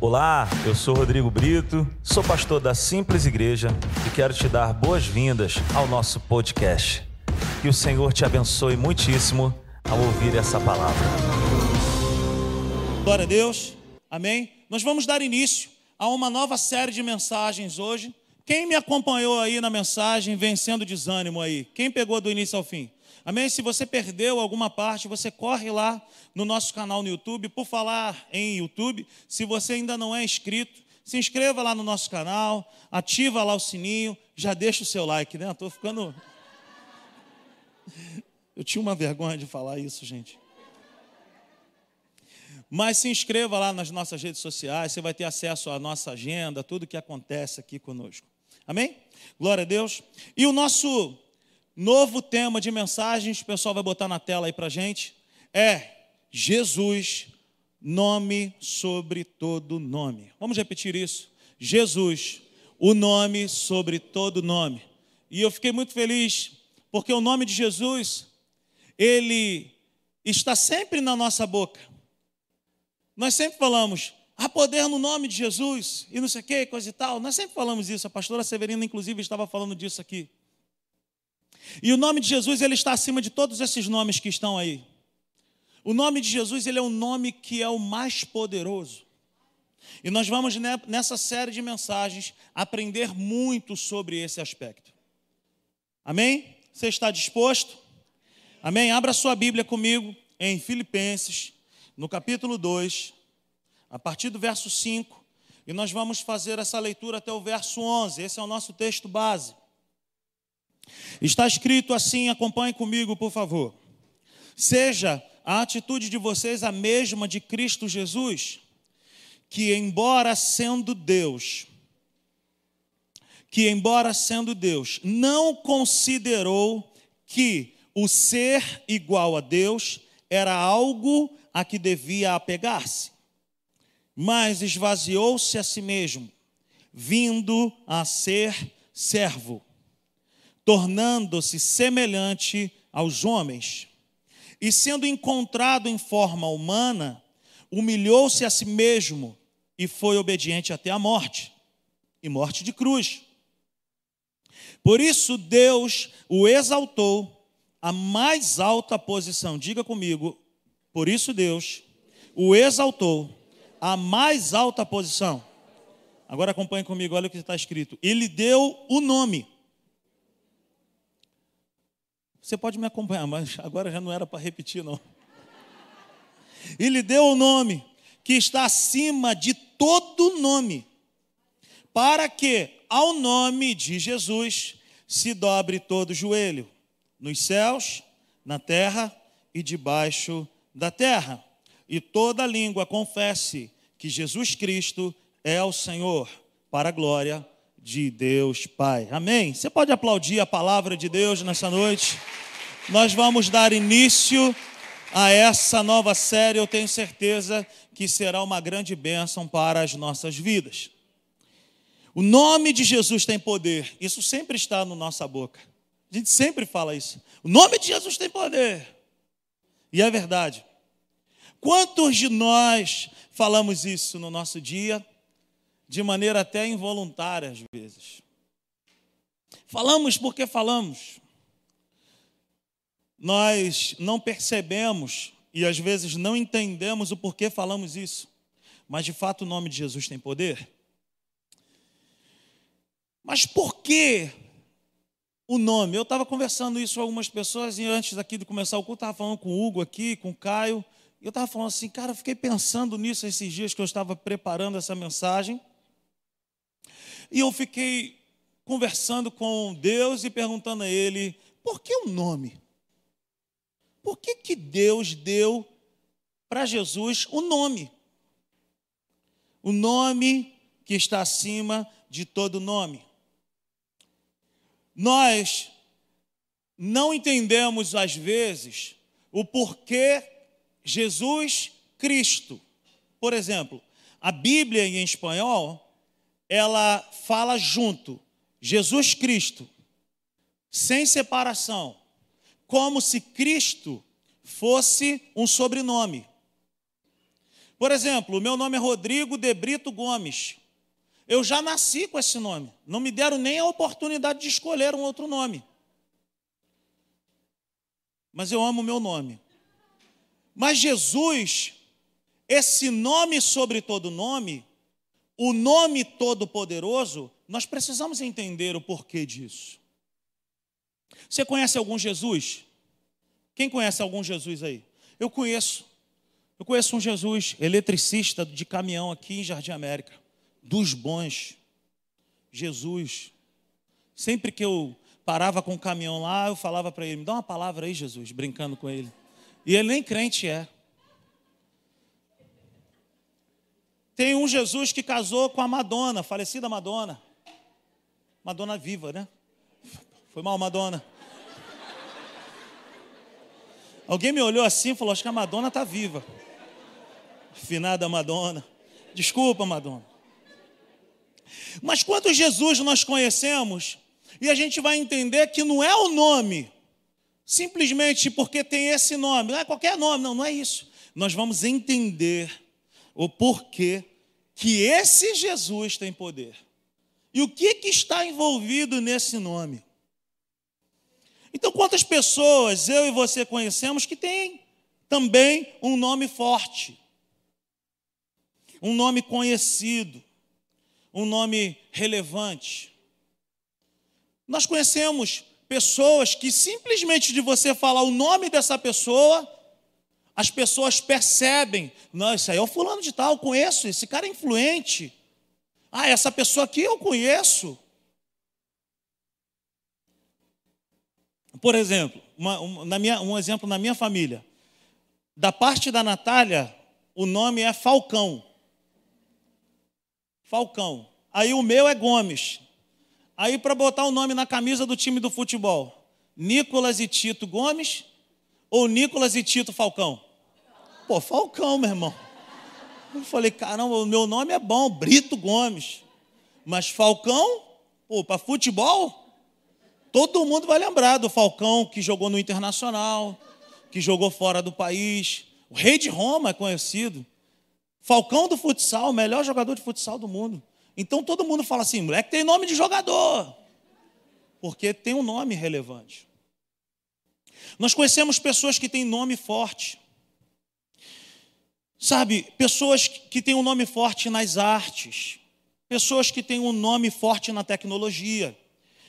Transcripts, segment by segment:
Olá, eu sou Rodrigo Brito, sou pastor da Simples Igreja e quero te dar boas-vindas ao nosso podcast. Que o Senhor te abençoe muitíssimo ao ouvir essa palavra. Glória a Deus, amém. Nós vamos dar início a uma nova série de mensagens hoje. Quem me acompanhou aí na mensagem Vencendo o Desânimo aí? Quem pegou do início ao fim? Amém? Se você perdeu alguma parte, você corre lá no nosso canal no YouTube. Por falar em YouTube, se você ainda não é inscrito, se inscreva lá no nosso canal, ativa lá o sininho, já deixa o seu like, né? Estou ficando. Eu tinha uma vergonha de falar isso, gente. Mas se inscreva lá nas nossas redes sociais, você vai ter acesso à nossa agenda, tudo que acontece aqui conosco. Amém? Glória a Deus. E o nosso Novo tema de mensagens, o pessoal vai botar na tela aí para gente, é Jesus, nome sobre todo nome. Vamos repetir isso? Jesus, o nome sobre todo nome. E eu fiquei muito feliz, porque o nome de Jesus, ele está sempre na nossa boca. Nós sempre falamos, há poder no nome de Jesus, e não sei o que, coisa e tal. Nós sempre falamos isso, a pastora Severina, inclusive, estava falando disso aqui. E o nome de Jesus ele está acima de todos esses nomes que estão aí. O nome de Jesus ele é um nome que é o mais poderoso. E nós vamos nessa série de mensagens aprender muito sobre esse aspecto. Amém? Você está disposto? Amém? Abra sua Bíblia comigo em Filipenses, no capítulo 2, a partir do verso 5, e nós vamos fazer essa leitura até o verso 11. Esse é o nosso texto base. Está escrito assim, acompanhe comigo, por favor. Seja a atitude de vocês a mesma de Cristo Jesus, que embora sendo Deus, que embora sendo Deus, não considerou que o ser igual a Deus era algo a que devia apegar-se, mas esvaziou-se a si mesmo, vindo a ser servo tornando-se semelhante aos homens. E sendo encontrado em forma humana, humilhou-se a si mesmo e foi obediente até a morte e morte de cruz. Por isso Deus o exaltou à mais alta posição. Diga comigo, por isso Deus o exaltou à mais alta posição. Agora acompanhe comigo, olha o que está escrito. Ele deu o nome você pode me acompanhar, mas agora já não era para repetir, não. E lhe deu o nome que está acima de todo nome, para que ao nome de Jesus se dobre todo joelho, nos céus, na terra e debaixo da terra, e toda língua confesse que Jesus Cristo é o Senhor, para a glória Deus Pai. Amém? Você pode aplaudir a palavra de Deus nessa noite? Nós vamos dar início a essa nova série, eu tenho certeza que será uma grande bênção para as nossas vidas. O nome de Jesus tem poder, isso sempre está na nossa boca. A gente sempre fala isso. O nome de Jesus tem poder. E é verdade. Quantos de nós falamos isso no nosso dia? De maneira até involuntária às vezes. Falamos porque falamos. Nós não percebemos e às vezes não entendemos o porquê falamos isso. Mas de fato o nome de Jesus tem poder. Mas por que o nome? Eu estava conversando isso com algumas pessoas e antes aqui de começar o culto, estava falando com o Hugo aqui, com o Caio. E eu estava falando assim, cara, eu fiquei pensando nisso esses dias que eu estava preparando essa mensagem. E eu fiquei conversando com Deus e perguntando a Ele: por que o nome? Por que, que Deus deu para Jesus o nome? O nome que está acima de todo nome. Nós não entendemos, às vezes, o porquê Jesus Cristo. Por exemplo, a Bíblia em espanhol ela fala junto, Jesus Cristo, sem separação, como se Cristo fosse um sobrenome. Por exemplo, meu nome é Rodrigo de Brito Gomes. Eu já nasci com esse nome. Não me deram nem a oportunidade de escolher um outro nome. Mas eu amo o meu nome. Mas Jesus, esse nome sobre todo nome, o nome todo-poderoso, nós precisamos entender o porquê disso. Você conhece algum Jesus? Quem conhece algum Jesus aí? Eu conheço. Eu conheço um Jesus, eletricista de caminhão aqui em Jardim América, dos bons. Jesus. Sempre que eu parava com o caminhão lá, eu falava para ele: me dá uma palavra aí, Jesus, brincando com ele. E ele nem crente é. Tem um Jesus que casou com a Madonna, falecida Madonna. Madonna viva, né? Foi mal, Madonna. Alguém me olhou assim e falou: Acho que a Madonna está viva. Finada Madonna. Desculpa, Madonna. Mas quantos Jesus nós conhecemos e a gente vai entender que não é o nome, simplesmente porque tem esse nome, não é qualquer nome, não, não é isso. Nós vamos entender o porquê que esse Jesus tem poder. E o que, que está envolvido nesse nome? Então, quantas pessoas eu e você conhecemos que têm também um nome forte, um nome conhecido, um nome relevante? Nós conhecemos pessoas que simplesmente de você falar o nome dessa pessoa, as pessoas percebem, não, isso aí é o fulano de tal, eu conheço, esse cara é influente. Ah, essa pessoa aqui eu conheço. Por exemplo, uma, um, na minha, um exemplo na minha família. Da parte da Natália, o nome é Falcão. Falcão. Aí o meu é Gomes. Aí para botar o nome na camisa do time do futebol, Nicolas e Tito Gomes ou Nicolas e Tito Falcão? Pô, Falcão, meu irmão. Eu falei, caramba, o meu nome é bom, Brito Gomes. Mas Falcão, pô, para futebol, todo mundo vai lembrar do Falcão que jogou no Internacional, que jogou fora do país. O rei de Roma é conhecido. Falcão do futsal, o melhor jogador de futsal do mundo. Então todo mundo fala assim, moleque tem nome de jogador. Porque tem um nome relevante. Nós conhecemos pessoas que têm nome forte. Sabe, pessoas que têm um nome forte nas artes, pessoas que têm um nome forte na tecnologia,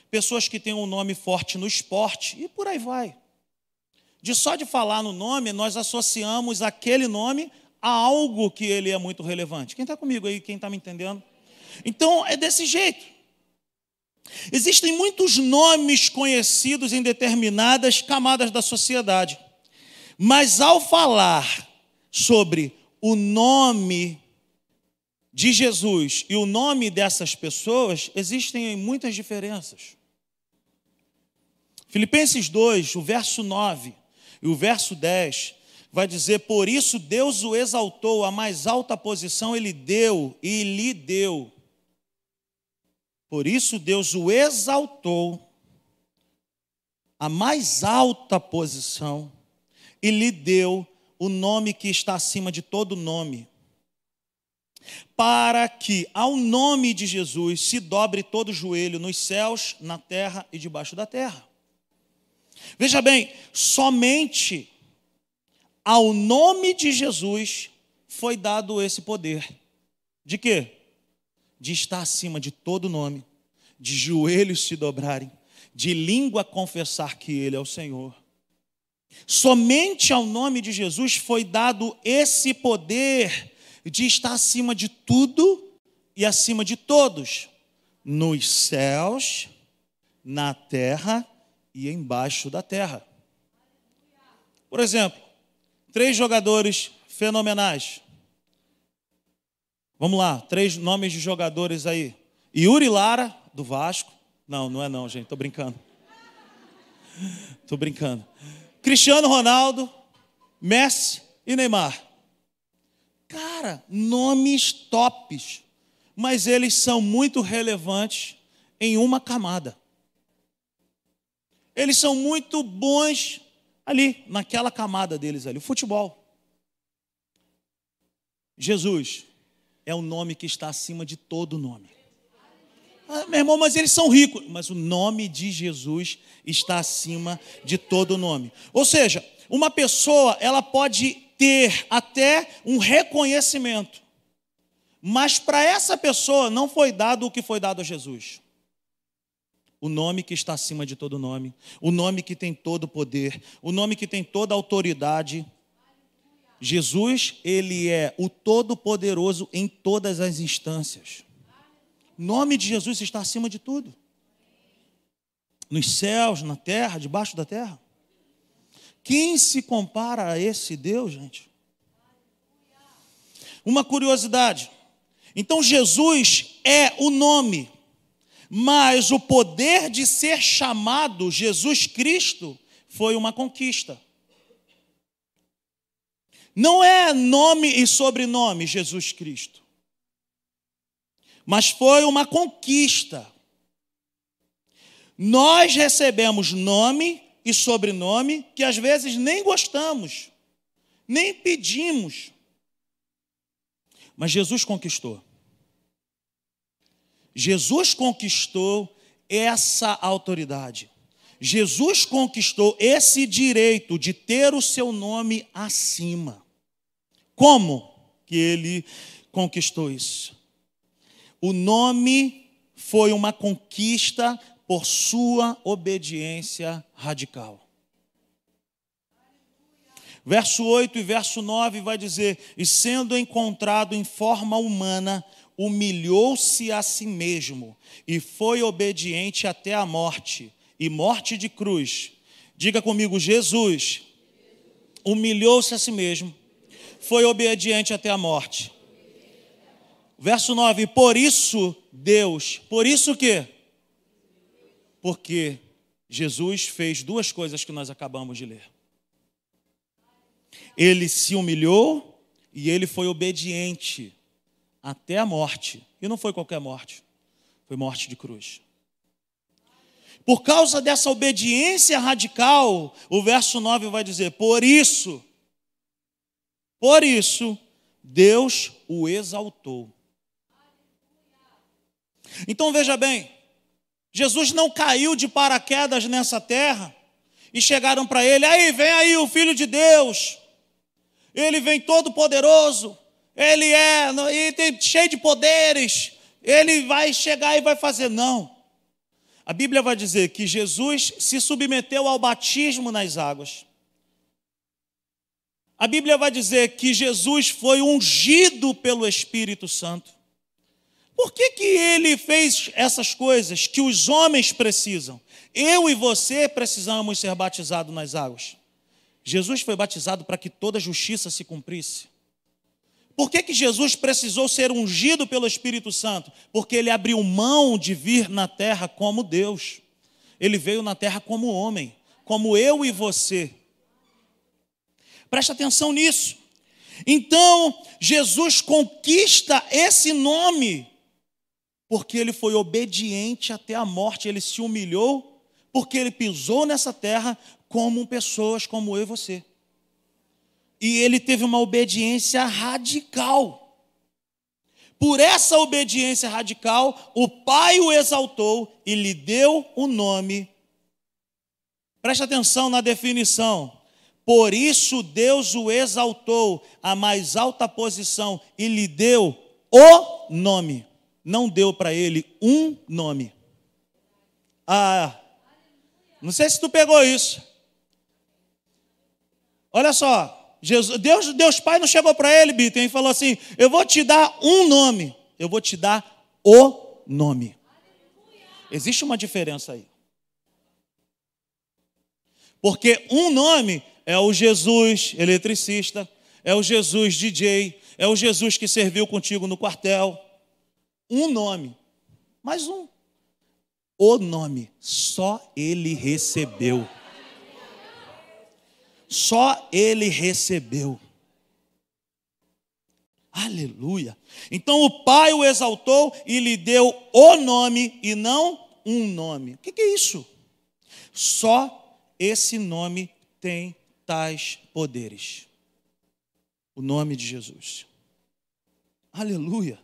pessoas que têm um nome forte no esporte e por aí vai. De só de falar no nome, nós associamos aquele nome a algo que ele é muito relevante. Quem está comigo aí? Quem está me entendendo? Então é desse jeito. Existem muitos nomes conhecidos em determinadas camadas da sociedade, mas ao falar sobre o nome de Jesus e o nome dessas pessoas, existem muitas diferenças. Filipenses 2, o verso 9 e o verso 10 vai dizer: Por isso Deus o exaltou, a mais alta posição ele deu e lhe deu. Por isso Deus o exaltou, a mais alta posição, e lhe deu o nome que está acima de todo nome, para que ao nome de Jesus se dobre todo joelho nos céus, na terra e debaixo da terra. Veja bem, somente ao nome de Jesus foi dado esse poder. De quê? De estar acima de todo nome, de joelhos se dobrarem, de língua confessar que Ele é o Senhor. Somente ao nome de Jesus foi dado esse poder de estar acima de tudo e acima de todos, nos céus, na terra e embaixo da terra. Por exemplo, três jogadores fenomenais. Vamos lá, três nomes de jogadores aí. Yuri Lara, do Vasco. Não, não é não, gente, tô brincando. Tô brincando. Cristiano Ronaldo, Messi e Neymar. Cara, nomes tops, mas eles são muito relevantes em uma camada. Eles são muito bons ali, naquela camada deles ali, o futebol. Jesus é o nome que está acima de todo nome. Ah, meu irmão, mas eles são ricos. Mas o nome de Jesus está acima de todo nome. Ou seja, uma pessoa, ela pode ter até um reconhecimento. Mas para essa pessoa não foi dado o que foi dado a Jesus. O nome que está acima de todo nome, o nome que tem todo poder, o nome que tem toda autoridade. Jesus, ele é o todo-poderoso em todas as instâncias. Nome de Jesus está acima de tudo. Nos céus, na terra, debaixo da terra. Quem se compara a esse Deus, gente? Uma curiosidade. Então, Jesus é o nome, mas o poder de ser chamado Jesus Cristo foi uma conquista. Não é nome e sobrenome Jesus Cristo mas foi uma conquista. Nós recebemos nome e sobrenome que às vezes nem gostamos, nem pedimos. Mas Jesus conquistou. Jesus conquistou essa autoridade. Jesus conquistou esse direito de ter o seu nome acima. Como que ele conquistou isso? O nome foi uma conquista por sua obediência radical. Verso 8 e verso 9 vai dizer: E sendo encontrado em forma humana, humilhou-se a si mesmo e foi obediente até a morte e morte de cruz. Diga comigo, Jesus humilhou-se a si mesmo, foi obediente até a morte Verso 9: Por isso Deus, por isso que? Porque Jesus fez duas coisas que nós acabamos de ler. Ele se humilhou e ele foi obediente até a morte. E não foi qualquer morte, foi morte de cruz. Por causa dessa obediência radical, o verso 9 vai dizer: Por isso, por isso, Deus o exaltou então veja bem, Jesus não caiu de paraquedas nessa terra e chegaram para ele: aí, vem aí o Filho de Deus, ele vem todo poderoso, ele é ele tem, cheio de poderes, ele vai chegar e vai fazer. Não. A Bíblia vai dizer que Jesus se submeteu ao batismo nas águas. A Bíblia vai dizer que Jesus foi ungido pelo Espírito Santo. Por que, que ele fez essas coisas que os homens precisam? Eu e você precisamos ser batizados nas águas. Jesus foi batizado para que toda justiça se cumprisse. Por que, que Jesus precisou ser ungido pelo Espírito Santo? Porque ele abriu mão de vir na terra como Deus. Ele veio na terra como homem, como eu e você. Preste atenção nisso. Então, Jesus conquista esse nome porque ele foi obediente até a morte, ele se humilhou, porque ele pisou nessa terra como pessoas como eu e você. E ele teve uma obediência radical. Por essa obediência radical, o Pai o exaltou e lhe deu o nome. Preste atenção na definição. Por isso Deus o exaltou à mais alta posição e lhe deu o nome não deu para ele um nome. Ah, não sei se tu pegou isso. Olha só, Jesus, Deus, Deus Pai não chegou para ele, Bitten, e falou assim: Eu vou te dar um nome, eu vou te dar o nome. Existe uma diferença aí. Porque um nome é o Jesus eletricista, é o Jesus DJ, é o Jesus que serviu contigo no quartel, um nome, mais um. O nome, só ele recebeu. Só ele recebeu. Aleluia. Então o Pai o exaltou e lhe deu o nome e não um nome. O que é isso? Só esse nome tem tais poderes. O nome de Jesus. Aleluia.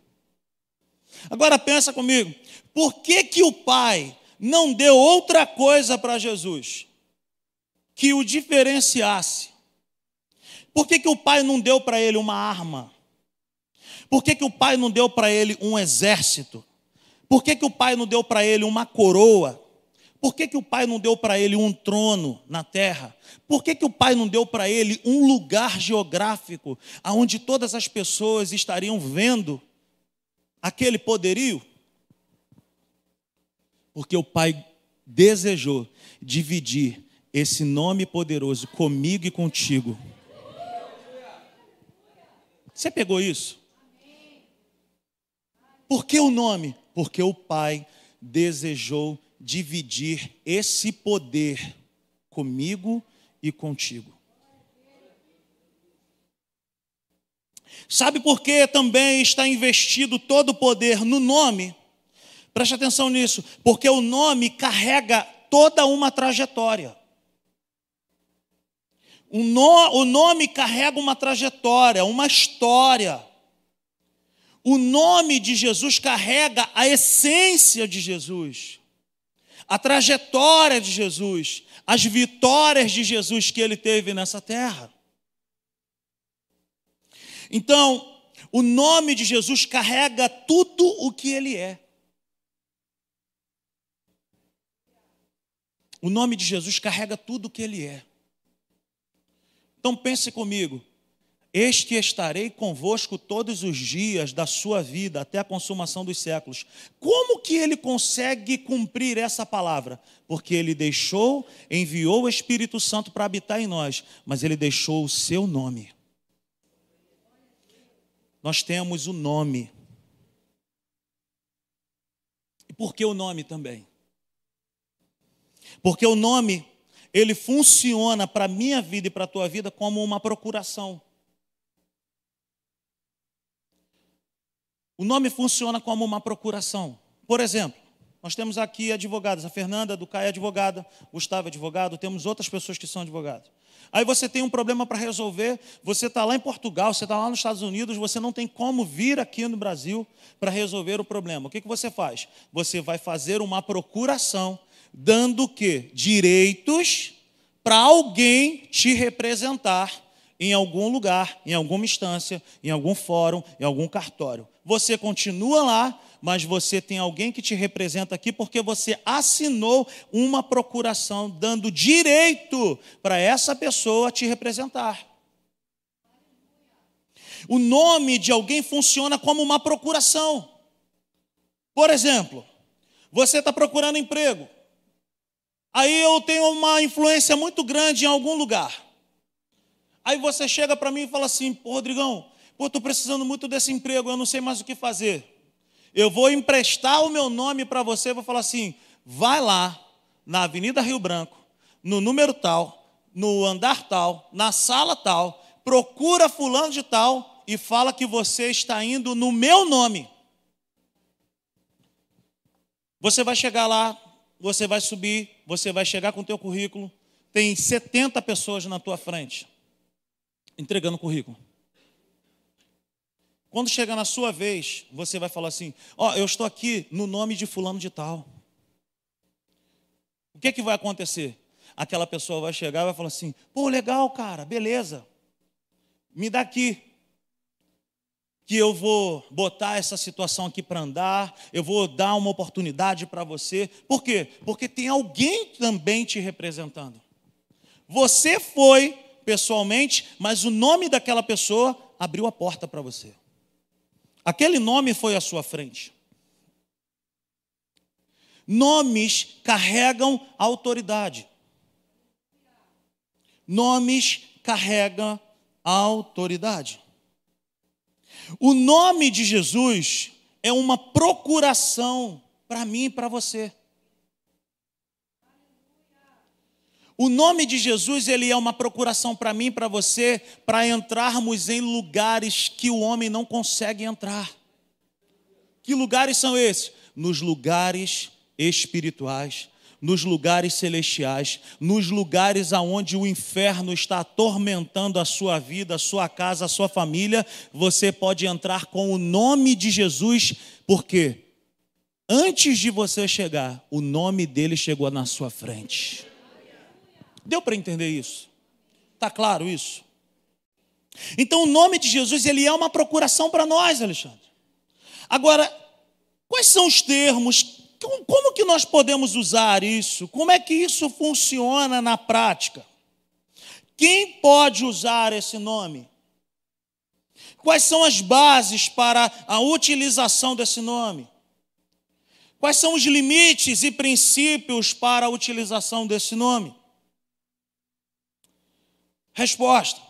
Agora pensa comigo, por que que o Pai não deu outra coisa para Jesus que o diferenciasse? Por que, que o Pai não deu para ele uma arma? Por que, que o Pai não deu para ele um exército? Por que, que o Pai não deu para ele uma coroa? Por que, que o Pai não deu para ele um trono na terra? Por que, que o Pai não deu para ele um lugar geográfico onde todas as pessoas estariam vendo aquele poderio? Porque o Pai desejou dividir esse nome poderoso comigo e contigo. Você pegou isso? Por que o nome? Porque o Pai desejou dividir esse poder comigo e contigo. Sabe por que também está investido todo o poder no nome? Preste atenção nisso, porque o nome carrega toda uma trajetória. O, no, o nome carrega uma trajetória, uma história. O nome de Jesus carrega a essência de Jesus, a trajetória de Jesus, as vitórias de Jesus que ele teve nessa terra. Então, o nome de Jesus carrega tudo o que ele é. O nome de Jesus carrega tudo o que ele é. Então pense comigo. Este estarei convosco todos os dias da sua vida até a consumação dos séculos. Como que ele consegue cumprir essa palavra? Porque ele deixou, enviou o Espírito Santo para habitar em nós, mas ele deixou o seu nome. Nós temos o nome. E por que o nome também? Porque o nome, ele funciona para a minha vida e para a tua vida como uma procuração. O nome funciona como uma procuração. Por exemplo, nós temos aqui advogados, a Fernanda do CAI é advogada, Gustavo é advogado, temos outras pessoas que são advogados. Aí você tem um problema para resolver, você está lá em Portugal, você está lá nos Estados Unidos, você não tem como vir aqui no Brasil para resolver o problema. O que, que você faz? Você vai fazer uma procuração dando o quê? Direitos para alguém te representar em algum lugar, em alguma instância, em algum fórum, em algum cartório. Você continua lá, mas você tem alguém que te representa aqui porque você assinou uma procuração dando direito para essa pessoa te representar. O nome de alguém funciona como uma procuração. Por exemplo, você está procurando emprego. Aí eu tenho uma influência muito grande em algum lugar. Aí você chega para mim e fala assim: Pô, Rodrigão, pô, estou precisando muito desse emprego, eu não sei mais o que fazer. Eu vou emprestar o meu nome para você, vou falar assim: vai lá na Avenida Rio Branco, no número tal, no andar tal, na sala tal, procura fulano de tal e fala que você está indo no meu nome. Você vai chegar lá, você vai subir, você vai chegar com o teu currículo, tem 70 pessoas na tua frente entregando o currículo. Quando chegar na sua vez, você vai falar assim: Ó, oh, eu estou aqui no nome de fulano de tal. O que, que vai acontecer? Aquela pessoa vai chegar e vai falar assim: pô, legal, cara, beleza. Me dá aqui que eu vou botar essa situação aqui para andar, eu vou dar uma oportunidade para você. Por quê? Porque tem alguém também te representando. Você foi pessoalmente, mas o nome daquela pessoa abriu a porta para você. Aquele nome foi à sua frente. Nomes carregam autoridade. Nomes carregam autoridade. O nome de Jesus é uma procuração para mim e para você. O nome de Jesus, ele é uma procuração para mim para você, para entrarmos em lugares que o homem não consegue entrar. Que lugares são esses? Nos lugares espirituais, nos lugares celestiais, nos lugares aonde o inferno está atormentando a sua vida, a sua casa, a sua família, você pode entrar com o nome de Jesus, porque antes de você chegar, o nome dele chegou na sua frente. Deu para entender isso? Está claro isso? Então o nome de Jesus ele é uma procuração para nós, Alexandre. Agora, quais são os termos como que nós podemos usar isso? Como é que isso funciona na prática? Quem pode usar esse nome? Quais são as bases para a utilização desse nome? Quais são os limites e princípios para a utilização desse nome? Resposta: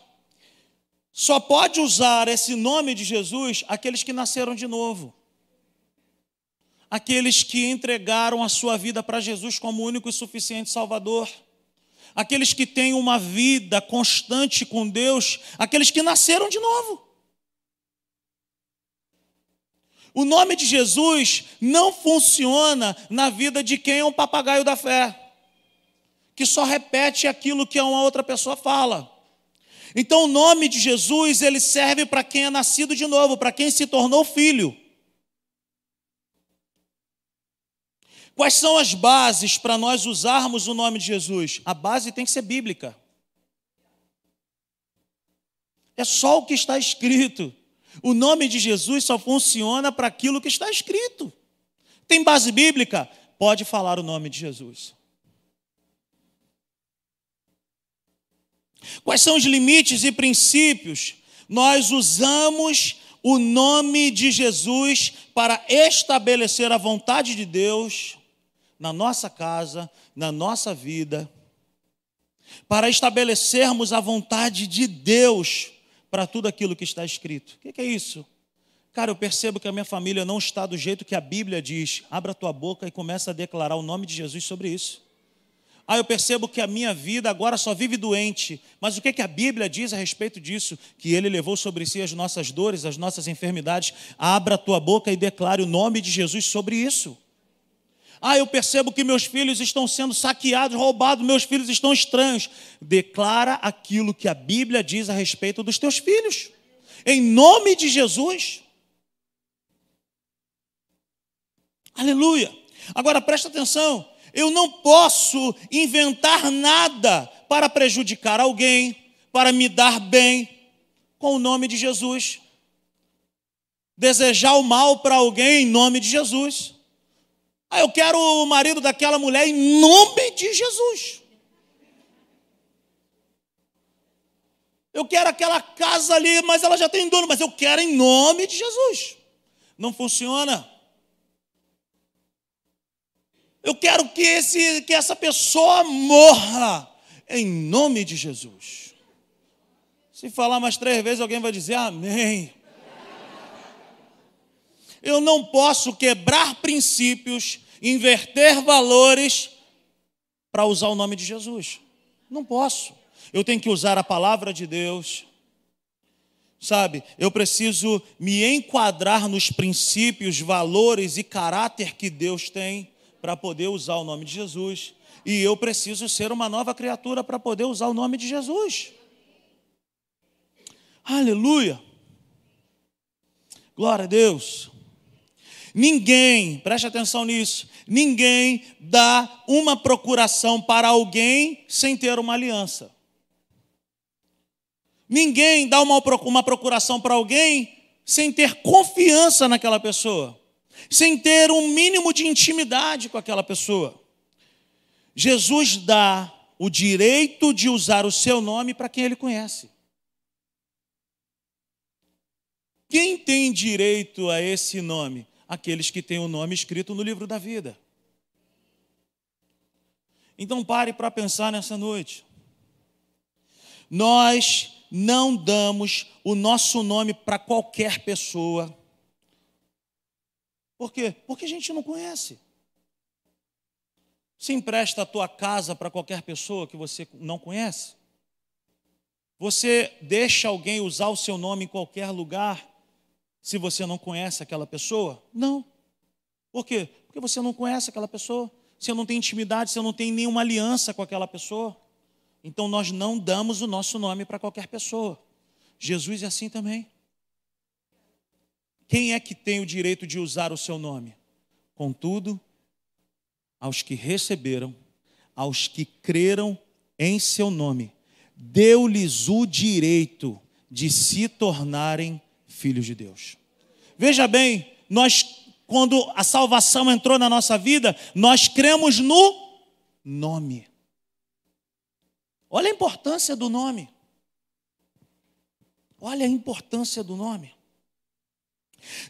só pode usar esse nome de Jesus aqueles que nasceram de novo aqueles que entregaram a sua vida para Jesus como único e suficiente Salvador, aqueles que têm uma vida constante com Deus, aqueles que nasceram de novo. O nome de Jesus não funciona na vida de quem é um papagaio da fé, que só repete aquilo que uma outra pessoa fala. Então o nome de Jesus, ele serve para quem é nascido de novo, para quem se tornou filho. Quais são as bases para nós usarmos o nome de Jesus? A base tem que ser bíblica. É só o que está escrito. O nome de Jesus só funciona para aquilo que está escrito. Tem base bíblica? Pode falar o nome de Jesus. Quais são os limites e princípios? Nós usamos o nome de Jesus para estabelecer a vontade de Deus na nossa casa, na nossa vida, para estabelecermos a vontade de Deus para tudo aquilo que está escrito. O que é isso? Cara, eu percebo que a minha família não está do jeito que a Bíblia diz. Abra tua boca e começa a declarar o nome de Jesus sobre isso. Ah, eu percebo que a minha vida agora só vive doente. Mas o que, é que a Bíblia diz a respeito disso? Que Ele levou sobre si as nossas dores, as nossas enfermidades. Abra a tua boca e declare o nome de Jesus sobre isso. Ah, eu percebo que meus filhos estão sendo saqueados, roubados, meus filhos estão estranhos. Declara aquilo que a Bíblia diz a respeito dos teus filhos. Em nome de Jesus. Aleluia. Agora presta atenção. Eu não posso inventar nada para prejudicar alguém, para me dar bem, com o nome de Jesus. Desejar o mal para alguém em nome de Jesus. Ah, eu quero o marido daquela mulher em nome de Jesus. Eu quero aquela casa ali, mas ela já tem dono, mas eu quero em nome de Jesus. Não funciona. Eu quero que, esse, que essa pessoa morra em nome de Jesus. Se falar mais três vezes, alguém vai dizer amém. Eu não posso quebrar princípios, inverter valores para usar o nome de Jesus. Não posso. Eu tenho que usar a palavra de Deus. Sabe, eu preciso me enquadrar nos princípios, valores e caráter que Deus tem para poder usar o nome de Jesus. E eu preciso ser uma nova criatura para poder usar o nome de Jesus. Aleluia. Glória a Deus. Ninguém, preste atenção nisso, ninguém dá uma procuração para alguém sem ter uma aliança. Ninguém dá uma, uma procuração para alguém sem ter confiança naquela pessoa, sem ter um mínimo de intimidade com aquela pessoa. Jesus dá o direito de usar o seu nome para quem ele conhece. Quem tem direito a esse nome? aqueles que têm o nome escrito no livro da vida. Então pare para pensar nessa noite. Nós não damos o nosso nome para qualquer pessoa. Por quê? Porque a gente não conhece. Se empresta a tua casa para qualquer pessoa que você não conhece? Você deixa alguém usar o seu nome em qualquer lugar se você não conhece aquela pessoa? Não. Por quê? Porque você não conhece aquela pessoa. você não tem intimidade, você não tem nenhuma aliança com aquela pessoa. Então nós não damos o nosso nome para qualquer pessoa. Jesus é assim também. Quem é que tem o direito de usar o seu nome? Contudo, aos que receberam, aos que creram em seu nome, deu-lhes o direito de se tornarem filhos de Deus. Veja bem, nós quando a salvação entrou na nossa vida, nós cremos no nome. Olha a importância do nome. Olha a importância do nome.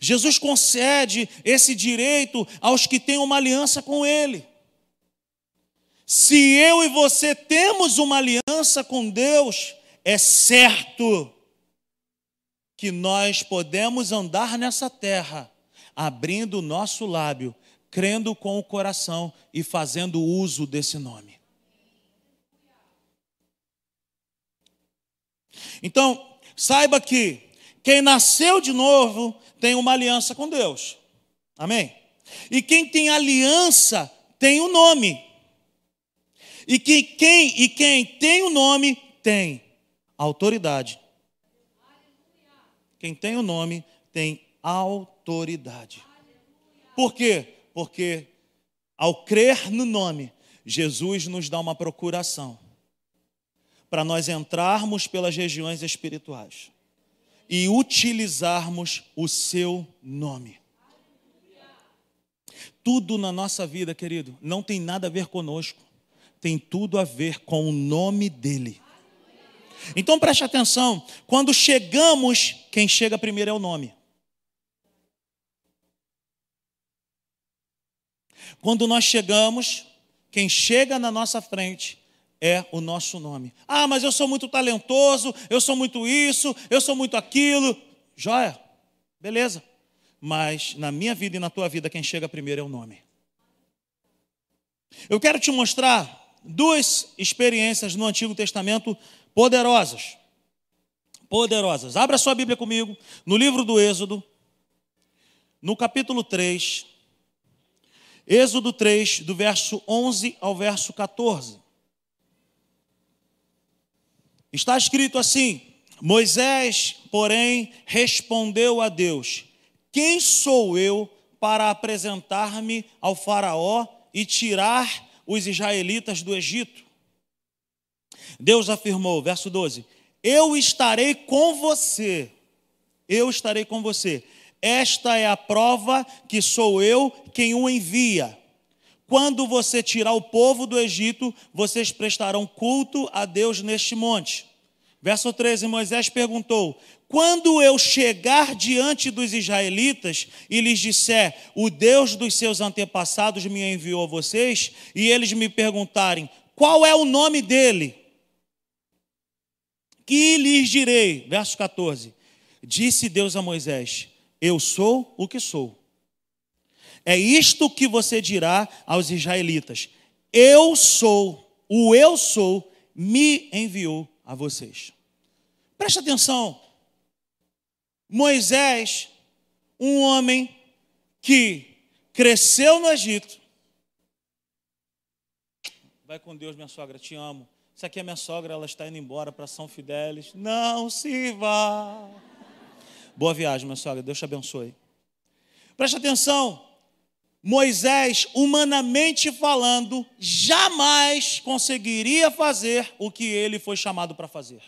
Jesus concede esse direito aos que têm uma aliança com Ele. Se eu e você temos uma aliança com Deus, é certo que nós podemos andar nessa terra, abrindo o nosso lábio, crendo com o coração e fazendo uso desse nome. Então, saiba que quem nasceu de novo tem uma aliança com Deus. Amém? E quem tem aliança tem o um nome. E que quem e quem tem o um nome tem autoridade. Quem tem o nome tem autoridade. Por quê? Porque ao crer no nome, Jesus nos dá uma procuração para nós entrarmos pelas regiões espirituais e utilizarmos o seu nome. Tudo na nossa vida, querido, não tem nada a ver conosco, tem tudo a ver com o nome dele. Então preste atenção: quando chegamos, quem chega primeiro é o nome. Quando nós chegamos, quem chega na nossa frente é o nosso nome. Ah, mas eu sou muito talentoso, eu sou muito isso, eu sou muito aquilo. Joia, beleza. Mas na minha vida e na tua vida, quem chega primeiro é o nome. Eu quero te mostrar duas experiências no Antigo Testamento poderosas. Poderosas. Abra sua Bíblia comigo no livro do Êxodo, no capítulo 3. Êxodo 3, do verso 11 ao verso 14. Está escrito assim: Moisés, porém, respondeu a Deus: Quem sou eu para apresentar-me ao Faraó e tirar os israelitas do Egito? Deus afirmou, verso 12: Eu estarei com você, eu estarei com você. Esta é a prova que sou eu quem o envia. Quando você tirar o povo do Egito, vocês prestarão culto a Deus neste monte. Verso 13: Moisés perguntou: Quando eu chegar diante dos israelitas e lhes disser, o Deus dos seus antepassados me enviou a vocês, e eles me perguntarem, qual é o nome dele? Que lhes direi? Verso 14: Disse Deus a Moisés: Eu sou o que sou. É isto que você dirá aos israelitas: Eu sou, o eu sou, me enviou a vocês. Preste atenção. Moisés, um homem que cresceu no Egito. Vai com Deus, minha sogra, te amo. Isso aqui é minha sogra, ela está indo embora para São Fidélis. Não se vá. Boa viagem, minha sogra, Deus te abençoe. Preste atenção. Moisés, humanamente falando, jamais conseguiria fazer o que ele foi chamado para fazer.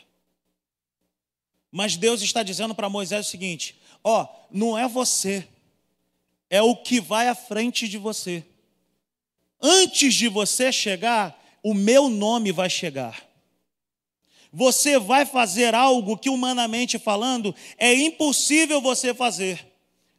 Mas Deus está dizendo para Moisés o seguinte: ó, não é você, é o que vai à frente de você. Antes de você chegar, o meu nome vai chegar. Você vai fazer algo que, humanamente falando, é impossível você fazer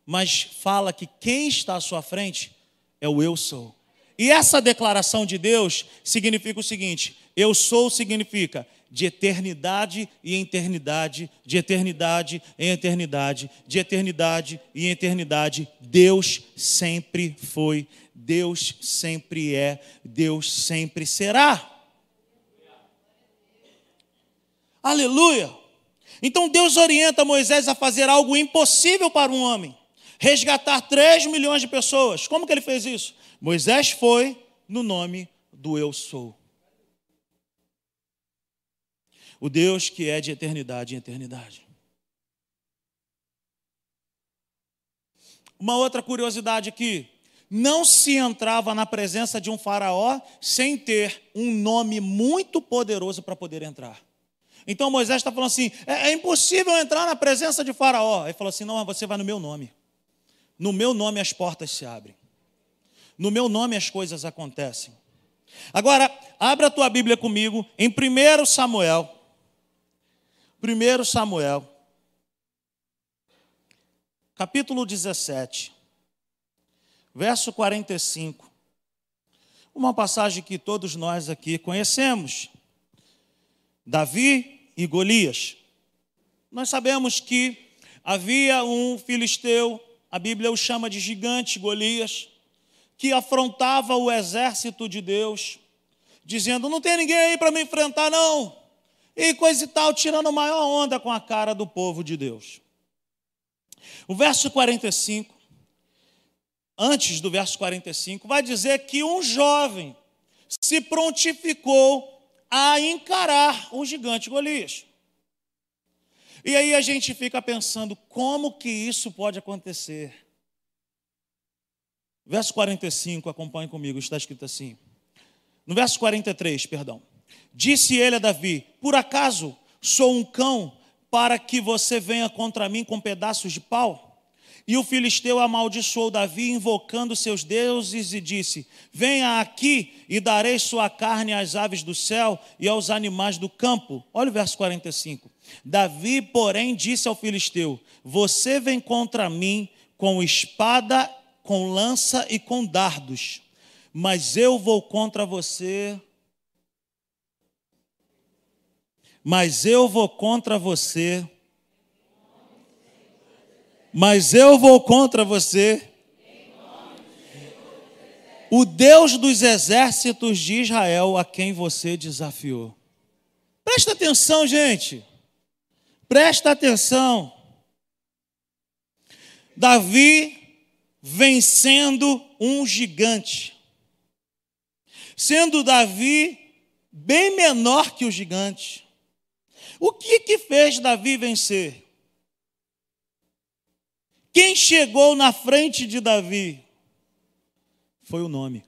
mas fala que quem está à sua frente é o eu sou. E essa declaração de Deus significa o seguinte: eu sou significa de eternidade e eternidade, de eternidade em eternidade, de eternidade e eternidade. Deus sempre foi, Deus sempre é, Deus sempre será. Aleluia! Então Deus orienta Moisés a fazer algo impossível para um homem resgatar 3 milhões de pessoas. Como que ele fez isso? Moisés foi no nome do Eu Sou. O Deus que é de eternidade em eternidade. Uma outra curiosidade aqui: não se entrava na presença de um faraó sem ter um nome muito poderoso para poder entrar. Então Moisés está falando assim: é, é, impossível entrar na presença de Faraó. Ele falou assim: não, você vai no meu nome. No meu nome as portas se abrem. No meu nome as coisas acontecem. Agora, abra a tua Bíblia comigo em 1 Samuel. 1 Samuel, capítulo 17, verso 45. Uma passagem que todos nós aqui conhecemos. Davi e Golias. Nós sabemos que havia um filisteu, a Bíblia o chama de gigante Golias, que afrontava o exército de Deus, dizendo: Não tem ninguém aí para me enfrentar, não. E coisa e tal, tirando maior onda com a cara do povo de Deus. O verso 45, antes do verso 45, vai dizer que um jovem se prontificou a encarar o gigante Golias. E aí a gente fica pensando como que isso pode acontecer. Verso 45, acompanhe comigo, está escrito assim. No verso 43, perdão. Disse ele a Davi: Por acaso sou um cão para que você venha contra mim com pedaços de pau? E o filisteu amaldiçoou Davi, invocando seus deuses, e disse: Venha aqui e darei sua carne às aves do céu e aos animais do campo. Olha o verso 45. Davi, porém, disse ao filisteu: Você vem contra mim com espada, com lança e com dardos, mas eu vou contra você. Mas eu vou contra você mas eu vou contra você. O Deus dos exércitos de Israel a quem você desafiou. Presta atenção, gente. Presta atenção. Davi vencendo um gigante. Sendo Davi bem menor que o gigante. O que que fez Davi vencer? Quem chegou na frente de Davi foi o nome.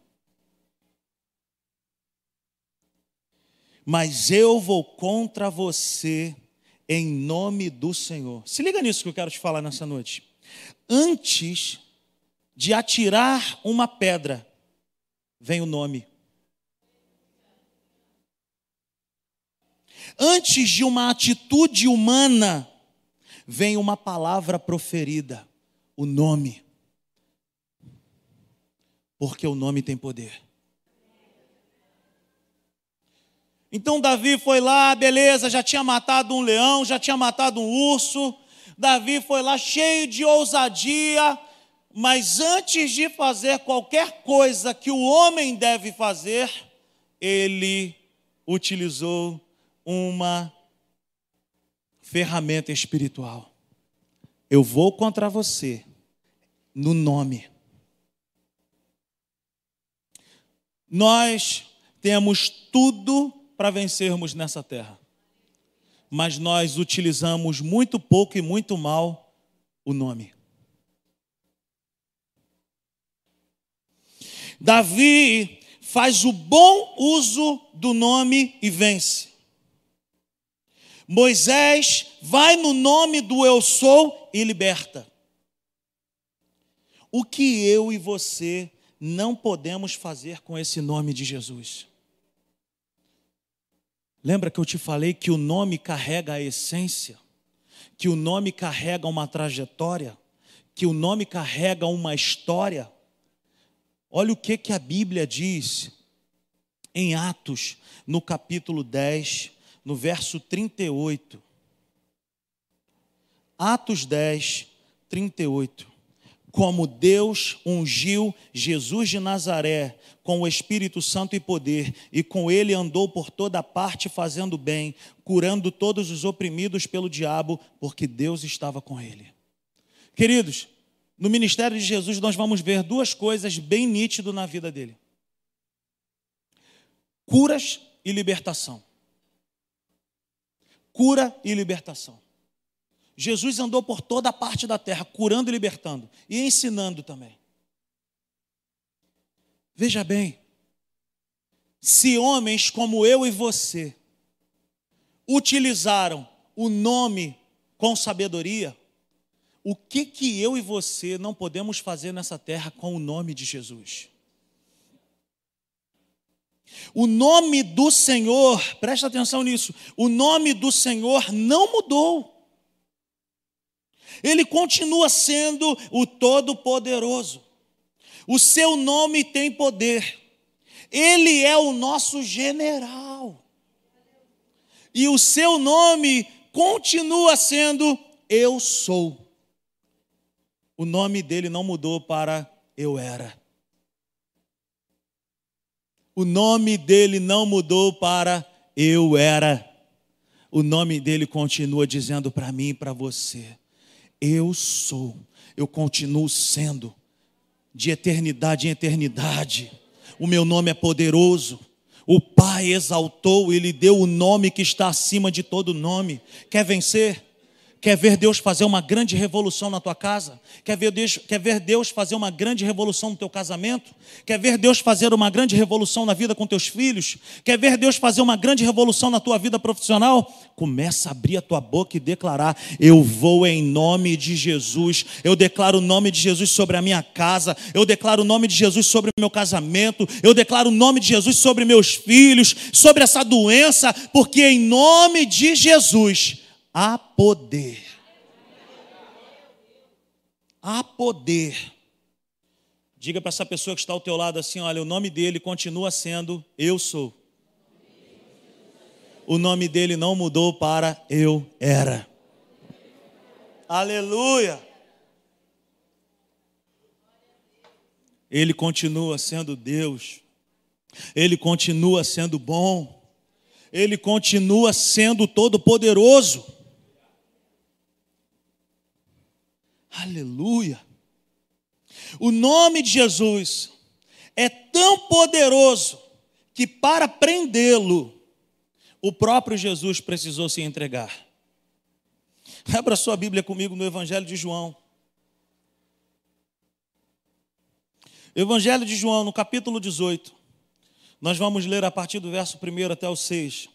Mas eu vou contra você em nome do Senhor. Se liga nisso que eu quero te falar nessa noite. Antes de atirar uma pedra, vem o nome. Antes de uma atitude humana, vem uma palavra proferida o nome. Porque o nome tem poder. Então Davi foi lá, beleza, já tinha matado um leão, já tinha matado um urso. Davi foi lá cheio de ousadia, mas antes de fazer qualquer coisa que o homem deve fazer, ele utilizou uma ferramenta espiritual. Eu vou contra você no nome. Nós temos tudo para vencermos nessa terra, mas nós utilizamos muito pouco e muito mal o nome. Davi faz o bom uso do nome e vence. Moisés vai no nome do eu sou e liberta o que eu e você não podemos fazer com esse nome de Jesus. Lembra que eu te falei que o nome carrega a essência, que o nome carrega uma trajetória, que o nome carrega uma história? Olha o que, que a Bíblia diz em Atos, no capítulo 10, no verso 38. Atos 10, 38 como Deus ungiu Jesus de Nazaré com o Espírito Santo e poder, e com ele andou por toda parte fazendo bem, curando todos os oprimidos pelo diabo, porque Deus estava com ele. Queridos, no ministério de Jesus nós vamos ver duas coisas bem nítidas na vida dele. curas e libertação. Cura e libertação. Jesus andou por toda a parte da terra, curando e libertando, e ensinando também. Veja bem, se homens como eu e você utilizaram o nome com sabedoria, o que que eu e você não podemos fazer nessa terra com o nome de Jesus? O nome do Senhor, presta atenção nisso, o nome do Senhor não mudou. Ele continua sendo o Todo-Poderoso. O seu nome tem poder. Ele é o nosso general. E o seu nome continua sendo Eu sou. O nome dele não mudou para Eu era. O nome dele não mudou para Eu era. O nome dele continua dizendo para mim e para você: Eu sou. Eu continuo sendo de eternidade em eternidade. O meu nome é poderoso. O Pai exaltou, Ele deu o nome que está acima de todo nome. Quer vencer? Quer ver Deus fazer uma grande revolução na tua casa? Quer ver, Deus, quer ver Deus fazer uma grande revolução no teu casamento? Quer ver Deus fazer uma grande revolução na vida com teus filhos? Quer ver Deus fazer uma grande revolução na tua vida profissional? Começa a abrir a tua boca e declarar: Eu vou em nome de Jesus. Eu declaro o nome de Jesus sobre a minha casa. Eu declaro o nome de Jesus sobre o meu casamento. Eu declaro o nome de Jesus sobre meus filhos, sobre essa doença, porque em nome de Jesus há poder. Há poder. Diga para essa pessoa que está ao teu lado assim: olha, o nome dele continua sendo Eu sou. O nome dele não mudou para Eu era. Aleluia. Ele continua sendo Deus. Ele continua sendo bom. Ele continua sendo todo-poderoso. Aleluia. O nome de Jesus é tão poderoso que para prendê-lo, o próprio Jesus precisou se entregar. Abra sua Bíblia comigo no Evangelho de João. Evangelho de João, no capítulo 18. Nós vamos ler a partir do verso 1 até o 6.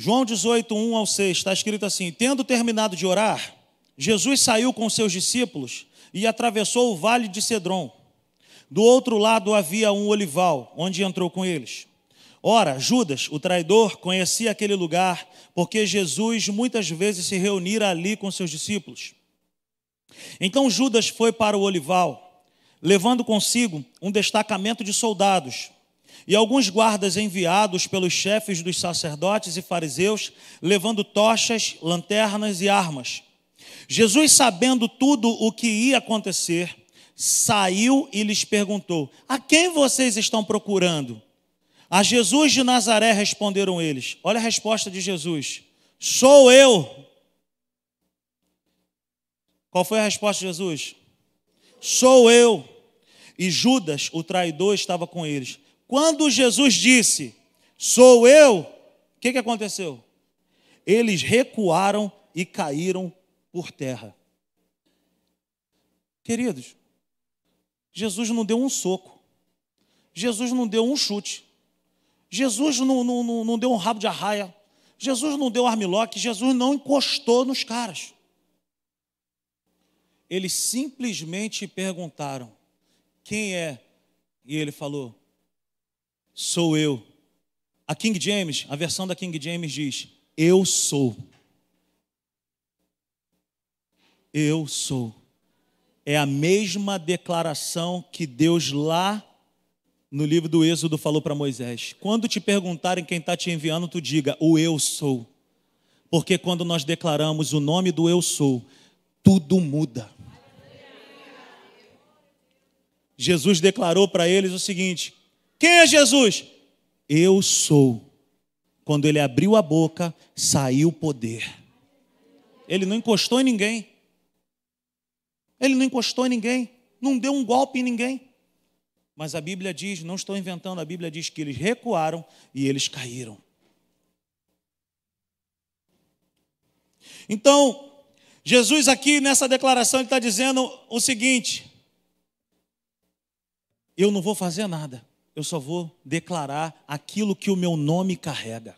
João 18, 1 ao 6, está escrito assim: Tendo terminado de orar, Jesus saiu com seus discípulos e atravessou o vale de Cedron. Do outro lado havia um olival, onde entrou com eles. Ora, Judas, o traidor, conhecia aquele lugar, porque Jesus muitas vezes se reunira ali com seus discípulos. Então Judas foi para o olival, levando consigo um destacamento de soldados e alguns guardas enviados pelos chefes dos sacerdotes e fariseus, levando tochas, lanternas e armas. Jesus, sabendo tudo o que ia acontecer, saiu e lhes perguntou: A quem vocês estão procurando? A Jesus de Nazaré responderam eles. Olha a resposta de Jesus: Sou eu. Qual foi a resposta de Jesus? Sou eu. E Judas, o traidor, estava com eles. Quando Jesus disse, Sou eu, o que, que aconteceu? Eles recuaram e caíram por terra. Queridos, Jesus não deu um soco, Jesus não deu um chute, Jesus não, não, não deu um rabo de arraia, Jesus não deu armlock, Jesus não encostou nos caras. Eles simplesmente perguntaram: quem é? E ele falou: sou eu. A King James, a versão da King James diz: Eu sou. Eu sou. É a mesma declaração que Deus lá no livro do Êxodo falou para Moisés. Quando te perguntarem quem está te enviando, tu diga: O eu sou. Porque quando nós declaramos o nome do eu sou, tudo muda. Jesus declarou para eles o seguinte: quem é Jesus? Eu sou. Quando ele abriu a boca, saiu poder. Ele não encostou em ninguém. Ele não encostou em ninguém. Não deu um golpe em ninguém. Mas a Bíblia diz, não estou inventando, a Bíblia diz que eles recuaram e eles caíram. Então, Jesus aqui nessa declaração está dizendo o seguinte: eu não vou fazer nada, eu só vou declarar aquilo que o meu nome carrega.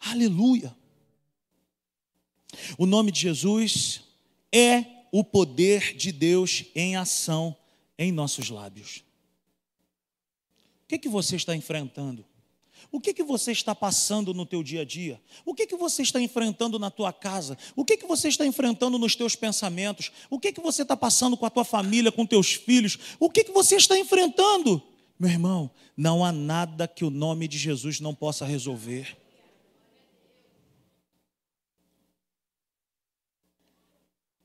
Aleluia! O nome de Jesus é o poder de Deus em ação em nossos lábios. O que, que você está enfrentando? O que, que você está passando no teu dia a dia? O que, que você está enfrentando na tua casa? O que, que você está enfrentando nos teus pensamentos? O que, que você está passando com a tua família, com teus filhos? O que, que você está enfrentando? Meu irmão, não há nada que o nome de Jesus não possa resolver.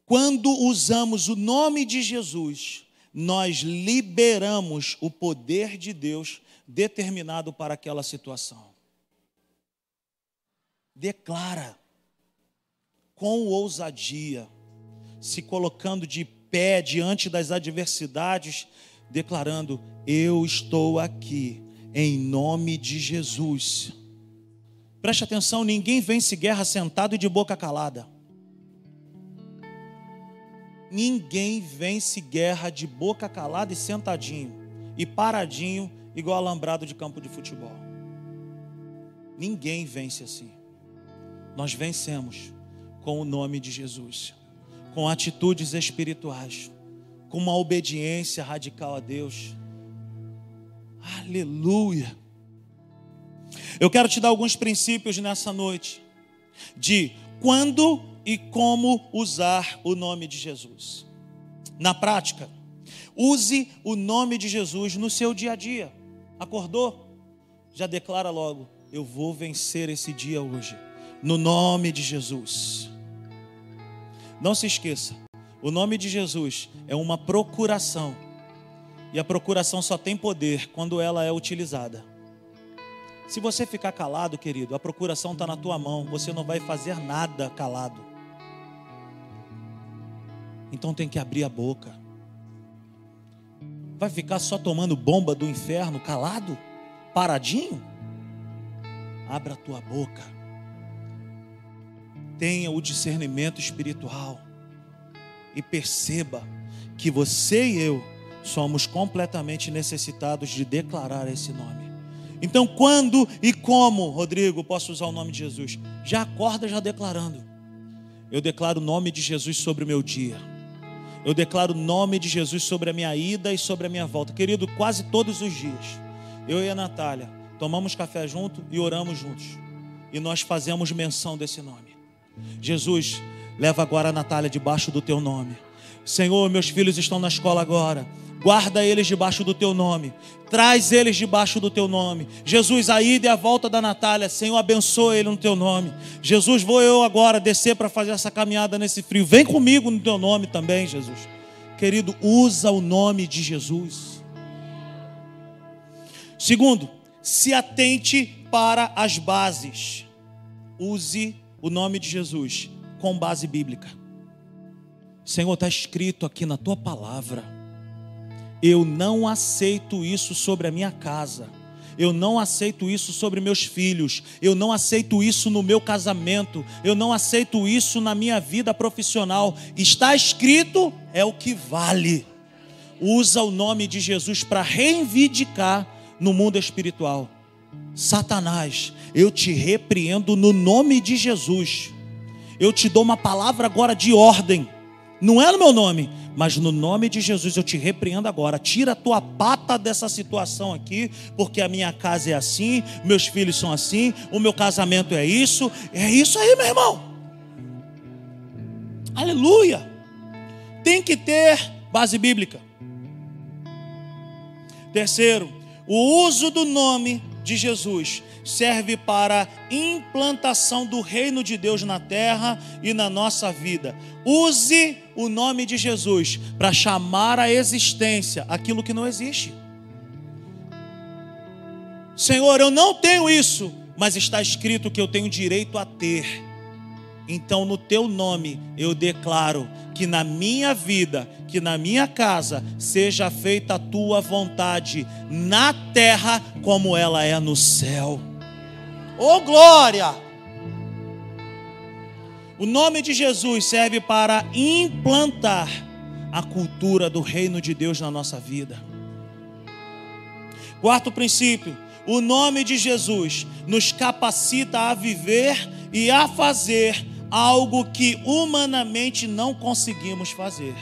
Quando usamos o nome de Jesus, nós liberamos o poder de Deus determinado para aquela situação. Declara com ousadia, se colocando de pé diante das adversidades, declarando: Eu estou aqui, em nome de Jesus. Preste atenção: ninguém vence guerra sentado e de boca calada. Ninguém vence guerra de boca calada e sentadinho e paradinho igual alambrado de campo de futebol. Ninguém vence assim. Nós vencemos com o nome de Jesus, com atitudes espirituais, com uma obediência radical a Deus. Aleluia. Eu quero te dar alguns princípios nessa noite de quando e como usar o nome de Jesus. Na prática, use o nome de Jesus no seu dia a dia. Acordou? Já declara logo: Eu vou vencer esse dia hoje, no nome de Jesus. Não se esqueça, o nome de Jesus é uma procuração, e a procuração só tem poder quando ela é utilizada. Se você ficar calado, querido, a procuração está na tua mão, você não vai fazer nada calado. Então tem que abrir a boca. Vai ficar só tomando bomba do inferno calado? Paradinho? Abra a tua boca. Tenha o discernimento espiritual. E perceba que você e eu somos completamente necessitados de declarar esse nome. Então, quando e como, Rodrigo, posso usar o nome de Jesus? Já acorda já declarando. Eu declaro o nome de Jesus sobre o meu dia. Eu declaro o nome de Jesus sobre a minha ida e sobre a minha volta. Querido, quase todos os dias, eu e a Natália tomamos café junto e oramos juntos. E nós fazemos menção desse nome. Jesus, leva agora a Natália debaixo do teu nome. Senhor, meus filhos estão na escola agora. Guarda eles debaixo do teu nome. Traz eles debaixo do teu nome. Jesus, a ida e a volta da Natália, Senhor, abençoa ele no teu nome. Jesus, vou eu agora descer para fazer essa caminhada nesse frio. Vem comigo no teu nome também, Jesus. Querido, usa o nome de Jesus. Segundo, se atente para as bases. Use o nome de Jesus com base bíblica. Senhor, está escrito aqui na tua palavra eu não aceito isso sobre a minha casa. Eu não aceito isso sobre meus filhos. Eu não aceito isso no meu casamento. Eu não aceito isso na minha vida profissional. Está escrito, é o que vale. Usa o nome de Jesus para reivindicar no mundo espiritual. Satanás, eu te repreendo no nome de Jesus. Eu te dou uma palavra agora de ordem. Não é no meu nome, mas no nome de Jesus eu te repreendo agora. Tira a tua pata dessa situação aqui, porque a minha casa é assim, meus filhos são assim, o meu casamento é isso. É isso aí, meu irmão. Aleluia. Tem que ter base bíblica. Terceiro, o uso do nome de Jesus serve para implantação do reino de Deus na terra e na nossa vida. Use o nome de Jesus para chamar à existência aquilo que não existe. Senhor, eu não tenho isso, mas está escrito que eu tenho direito a ter. Então, no teu nome, eu declaro que na minha vida que na minha casa seja feita a tua vontade, na terra como ela é no céu. Oh glória! O nome de Jesus serve para implantar a cultura do reino de Deus na nossa vida. Quarto princípio: o nome de Jesus nos capacita a viver e a fazer algo que humanamente não conseguimos fazer.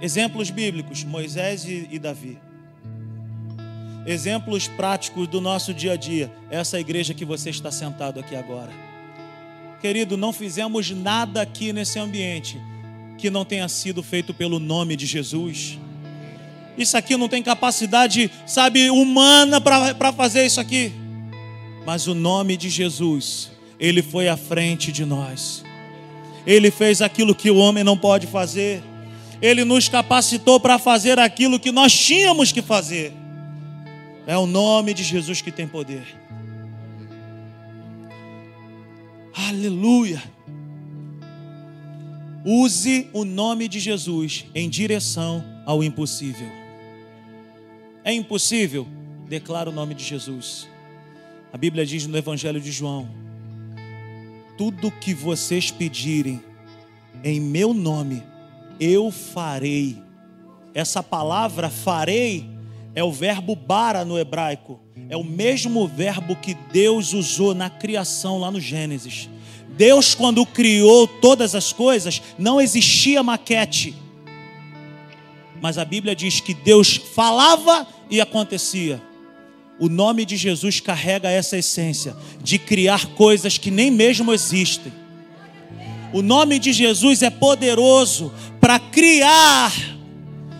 Exemplos bíblicos: Moisés e Davi. Exemplos práticos do nosso dia a dia. Essa igreja que você está sentado aqui agora. Querido, não fizemos nada aqui nesse ambiente que não tenha sido feito pelo nome de Jesus. Isso aqui não tem capacidade, sabe, humana para fazer isso aqui. Mas o nome de Jesus, ele foi à frente de nós. Ele fez aquilo que o homem não pode fazer. Ele nos capacitou para fazer aquilo que nós tínhamos que fazer. É o nome de Jesus que tem poder. Aleluia. Use o nome de Jesus em direção ao impossível. É impossível? Declara o nome de Jesus. A Bíblia diz no Evangelho de João: Tudo que vocês pedirem em meu nome, eu farei. Essa palavra farei é o verbo bara no hebraico. É o mesmo verbo que Deus usou na criação lá no Gênesis. Deus, quando criou todas as coisas, não existia maquete. Mas a Bíblia diz que Deus falava e acontecia. O nome de Jesus carrega essa essência de criar coisas que nem mesmo existem. O nome de Jesus é poderoso para criar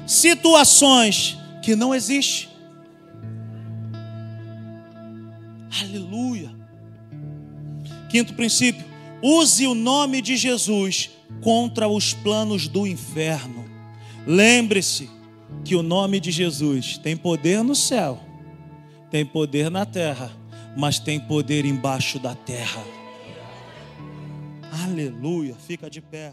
situações que não existem. Aleluia. Quinto princípio: use o nome de Jesus contra os planos do inferno. Lembre-se que o nome de Jesus tem poder no céu, tem poder na terra, mas tem poder embaixo da terra. Aleluia. Fica de pé.